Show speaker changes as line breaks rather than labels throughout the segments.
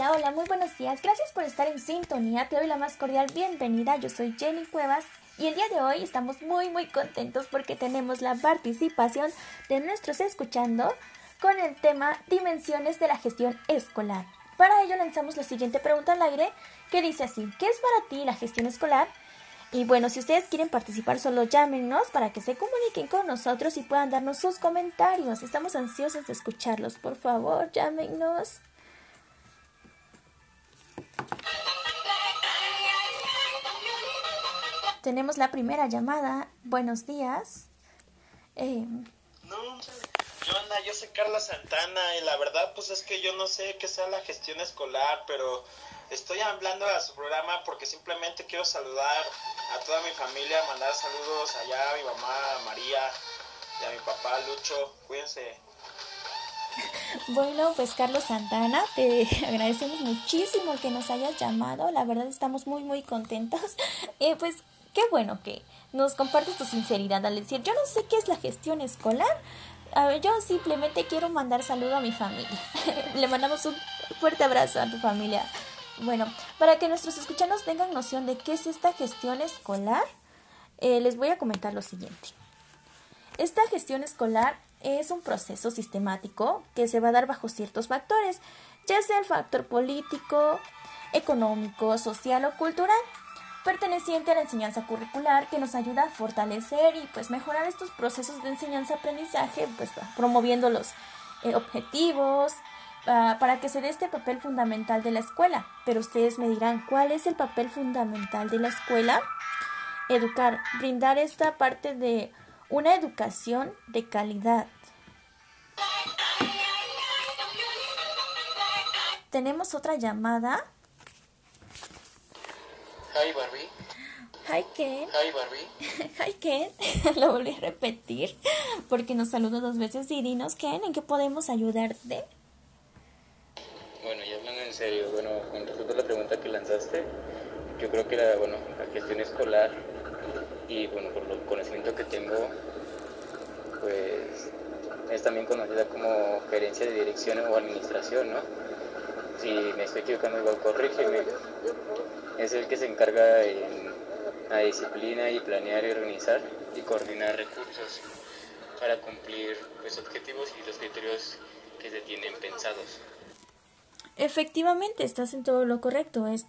Hola, hola, muy buenos días. Gracias por estar en sintonía. Te doy la más cordial bienvenida. Yo soy Jenny Cuevas y el día de hoy estamos muy muy contentos porque tenemos la participación de nuestros escuchando con el tema Dimensiones de la gestión escolar. Para ello lanzamos la siguiente pregunta al aire que dice así, ¿qué es para ti la gestión escolar? Y bueno, si ustedes quieren participar, solo llámenos para que se comuniquen con nosotros y puedan darnos sus comentarios. Estamos ansiosos de escucharlos. Por favor, llámenos. Tenemos la primera llamada. Buenos días.
Eh, no, yo, yo soy Carla Santana y la verdad pues es que yo no sé qué sea la gestión escolar, pero estoy hablando a su programa porque simplemente quiero saludar a toda mi familia, mandar saludos allá a mi mamá María y a mi papá Lucho. Cuídense.
Bueno, pues Carlos Santana, te agradecemos muchísimo que nos hayas llamado. La verdad estamos muy, muy contentos. Eh, pues qué bueno que nos compartes tu sinceridad al decir, yo no sé qué es la gestión escolar. A ver, yo simplemente quiero mandar saludo a mi familia. Le mandamos un fuerte abrazo a tu familia. Bueno, para que nuestros escuchanos tengan noción de qué es esta gestión escolar, eh, les voy a comentar lo siguiente. Esta gestión escolar es un proceso sistemático que se va a dar bajo ciertos factores, ya sea el factor político, económico, social o cultural perteneciente a la enseñanza curricular que nos ayuda a fortalecer y pues mejorar estos procesos de enseñanza-aprendizaje, pues promoviendo los eh, objetivos ah, para que se dé este papel fundamental de la escuela. Pero ustedes me dirán, ¿cuál es el papel fundamental de la escuela? Educar, brindar esta parte de una educación de calidad. Tenemos otra llamada.
Hi Barbie.
Hi Ken.
Hi Barbie.
Hi Ken. Lo volví a repetir porque nos saludó dos veces y dinos Ken, ¿en qué podemos ayudarte?
Bueno, ya hablando en serio, bueno, con respecto a la pregunta que lanzaste, yo creo que la, bueno, la gestión escolar y bueno, por el conocimiento que tengo, pues es también conocida como gerencia de dirección o administración, ¿no? Si me estoy equivocando, igual corrígeme es el que se encarga en la disciplina y planear y organizar y coordinar recursos para cumplir los pues, objetivos y los criterios que se tienen pensados.
Efectivamente, estás en todo lo correcto. Es,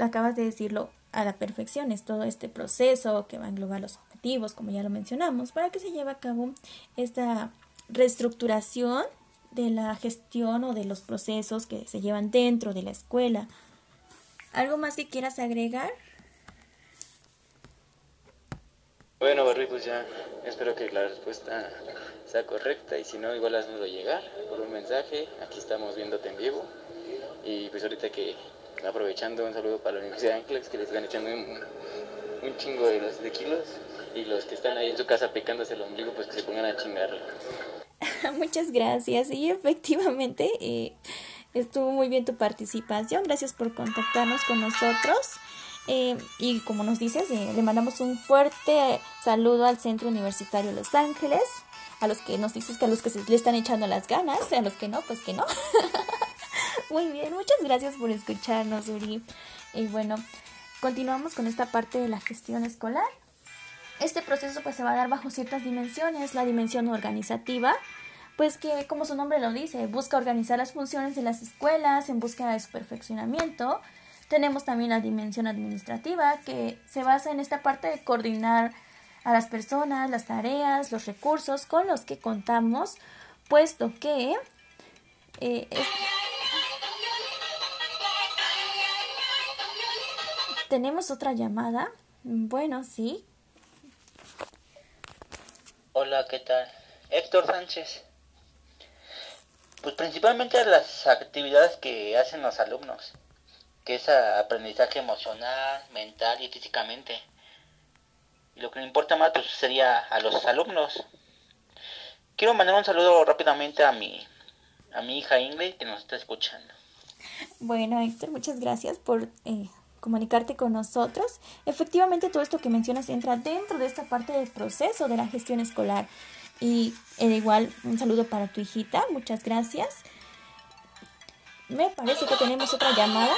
acabas de decirlo a la perfección. Es todo este proceso que va a englobar los objetivos, como ya lo mencionamos, para que se lleve a cabo esta reestructuración de la gestión o de los procesos que se llevan dentro de la escuela ¿Algo más que quieras agregar?
Bueno, Barbie, pues ya espero que la respuesta sea correcta y si no, igual haznoslo llegar por un mensaje. Aquí estamos viéndote en vivo. Y pues ahorita que aprovechando un saludo para la Universidad de Ángeles que les están echando un, chingo de, los, de kilos y los que están ahí en su casa picándose el ombligo, pues que se pongan a chingarlo.
Muchas gracias. Y efectivamente, eh, Estuvo muy bien tu participación. Gracias por contactarnos con nosotros. Eh, y como nos dices, eh, le mandamos un fuerte saludo al Centro Universitario Los Ángeles. A los que nos dices que a los que se le están echando las ganas, a los que no, pues que no. muy bien, muchas gracias por escucharnos, Uri. Y bueno, continuamos con esta parte de la gestión escolar. Este proceso pues se va a dar bajo ciertas dimensiones, la dimensión organizativa, pues que como su nombre lo dice, busca organizar las funciones de las escuelas en búsqueda de su perfeccionamiento. Tenemos también la dimensión administrativa que se basa en esta parte de coordinar a las personas, las tareas, los recursos con los que contamos, puesto que eh, tenemos otra llamada. Bueno, sí.
Hola, ¿qué tal? Héctor Sánchez. Pues principalmente las actividades que hacen los alumnos, que es aprendizaje emocional, mental y físicamente. Y lo que me importa más pues, sería a los alumnos. Quiero mandar un saludo rápidamente a mi, a mi hija Ingrid que nos está escuchando.
Bueno, Héctor, muchas gracias por eh, comunicarte con nosotros. Efectivamente, todo esto que mencionas entra dentro de esta parte del proceso de la gestión escolar. Y igual un saludo para tu hijita, muchas gracias. me parece que tenemos otra llamada.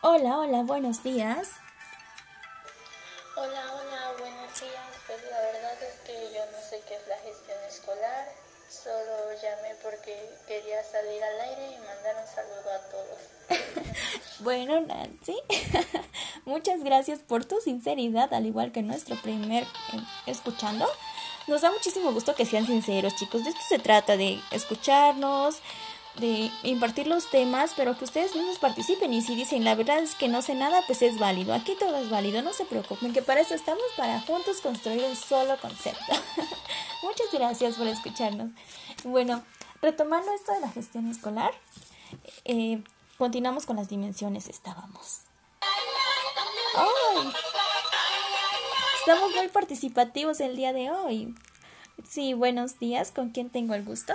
Hola, hola, buenos días.
Hola, hola, buenos días. Pues la verdad es que yo no sé qué es la gestión escolar. Solo llamé porque quería salir al aire y mandar un saludo a todos.
bueno, Nancy, muchas gracias por tu sinceridad, al igual que nuestro primer eh, escuchando. Nos da muchísimo gusto que sean sinceros, chicos. De esto se trata, de escucharnos, de impartir los temas, pero que ustedes mismos participen. Y si dicen, la verdad es que no sé nada, pues es válido. Aquí todo es válido, no se preocupen, que para eso estamos, para juntos construir un solo concepto. Muchas gracias por escucharnos. Bueno, retomando esto de la gestión escolar, eh, continuamos con las dimensiones. Estábamos. ¡Ay! Estamos muy participativos el día de hoy. Sí, buenos días. ¿Con quién tengo el gusto?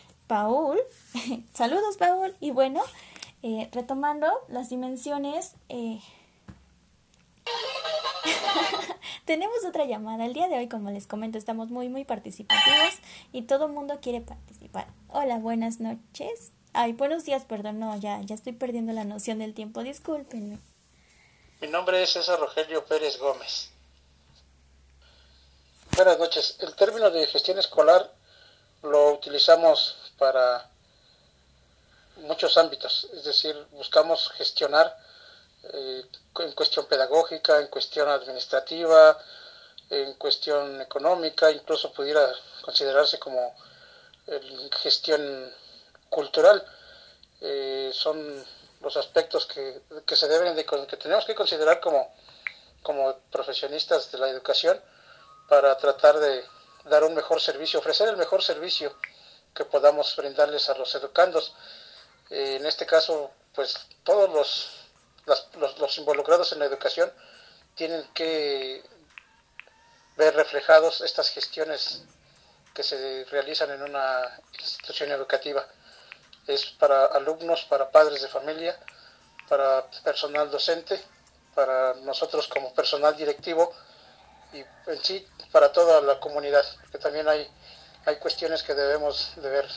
Paul. saludos, Paul. Y bueno, eh, retomando las dimensiones. Eh, tenemos otra llamada. El día de hoy, como les comento, estamos muy, muy participativos y todo el mundo quiere participar. Hola, buenas noches. Ay, buenos días, perdón, no, ya, ya estoy perdiendo la noción del tiempo, discúlpenme.
Mi nombre es César Rogelio Pérez Gómez. Buenas noches. El término de gestión escolar lo utilizamos para muchos ámbitos, es decir, buscamos gestionar eh, en cuestión pedagógica, en cuestión administrativa, en cuestión económica, incluso pudiera considerarse como gestión cultural. Eh, son los aspectos que, se deben de, que tenemos que considerar como, como profesionistas de la educación para tratar de dar un mejor servicio, ofrecer el mejor servicio que podamos brindarles a los educandos. Eh, en este caso, pues todos los, los, los, involucrados en la educación tienen que ver reflejados estas gestiones que se realizan en una institución educativa es para alumnos, para padres de familia, para personal docente, para nosotros como personal directivo y en sí para toda la comunidad, que también hay, hay cuestiones que debemos de ver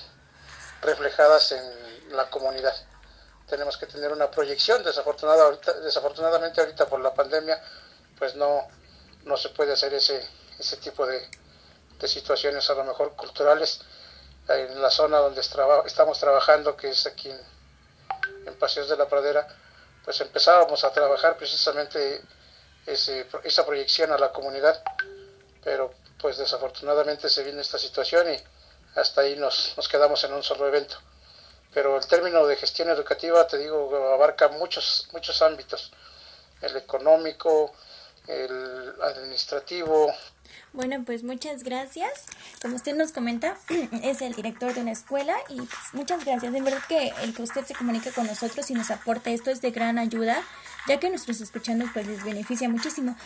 reflejadas en la comunidad. Tenemos que tener una proyección, desafortunadamente ahorita por la pandemia, pues no, no se puede hacer ese, ese tipo de, de situaciones a lo mejor culturales en la zona donde estamos trabajando, que es aquí en, Paseos de la Pradera, pues empezábamos a trabajar precisamente ese, esa proyección a la comunidad, pero pues desafortunadamente se viene esta situación y hasta ahí nos, nos quedamos en un solo evento. Pero el término de gestión educativa, te digo, abarca muchos, muchos ámbitos, el económico, el administrativo,
bueno, pues muchas gracias. Como usted nos comenta, es el director de una escuela y pues, muchas gracias. De verdad que el que usted se comunique con nosotros y nos aporte esto es de gran ayuda, ya que nuestros escuchantes pues les beneficia muchísimo.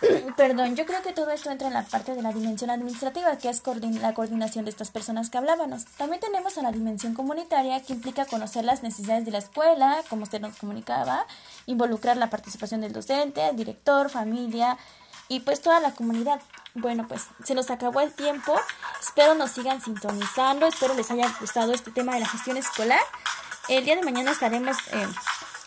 Perdón, yo creo que todo esto entra en la parte de la dimensión administrativa, que es la coordinación de estas personas que hablábamos. También tenemos a la dimensión comunitaria, que implica conocer las necesidades de la escuela, como usted nos comunicaba, involucrar la participación del docente, director, familia, y pues toda la comunidad. Bueno, pues se nos acabó el tiempo. Espero nos sigan sintonizando. Espero les haya gustado este tema de la gestión escolar. El día de mañana estaremos eh,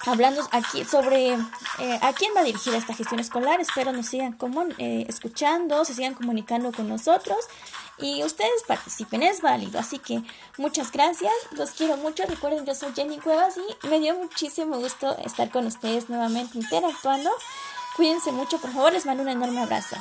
hablando aquí sobre eh, a quién va dirigida esta gestión escolar. Espero nos sigan como, eh, escuchando, se sigan comunicando con nosotros y ustedes participen, es válido. Así que muchas gracias, los quiero mucho. Recuerden, yo soy Jenny Cuevas y me dio muchísimo gusto estar con ustedes nuevamente interactuando. Cuídense mucho, por favor, les mando un enorme abrazo.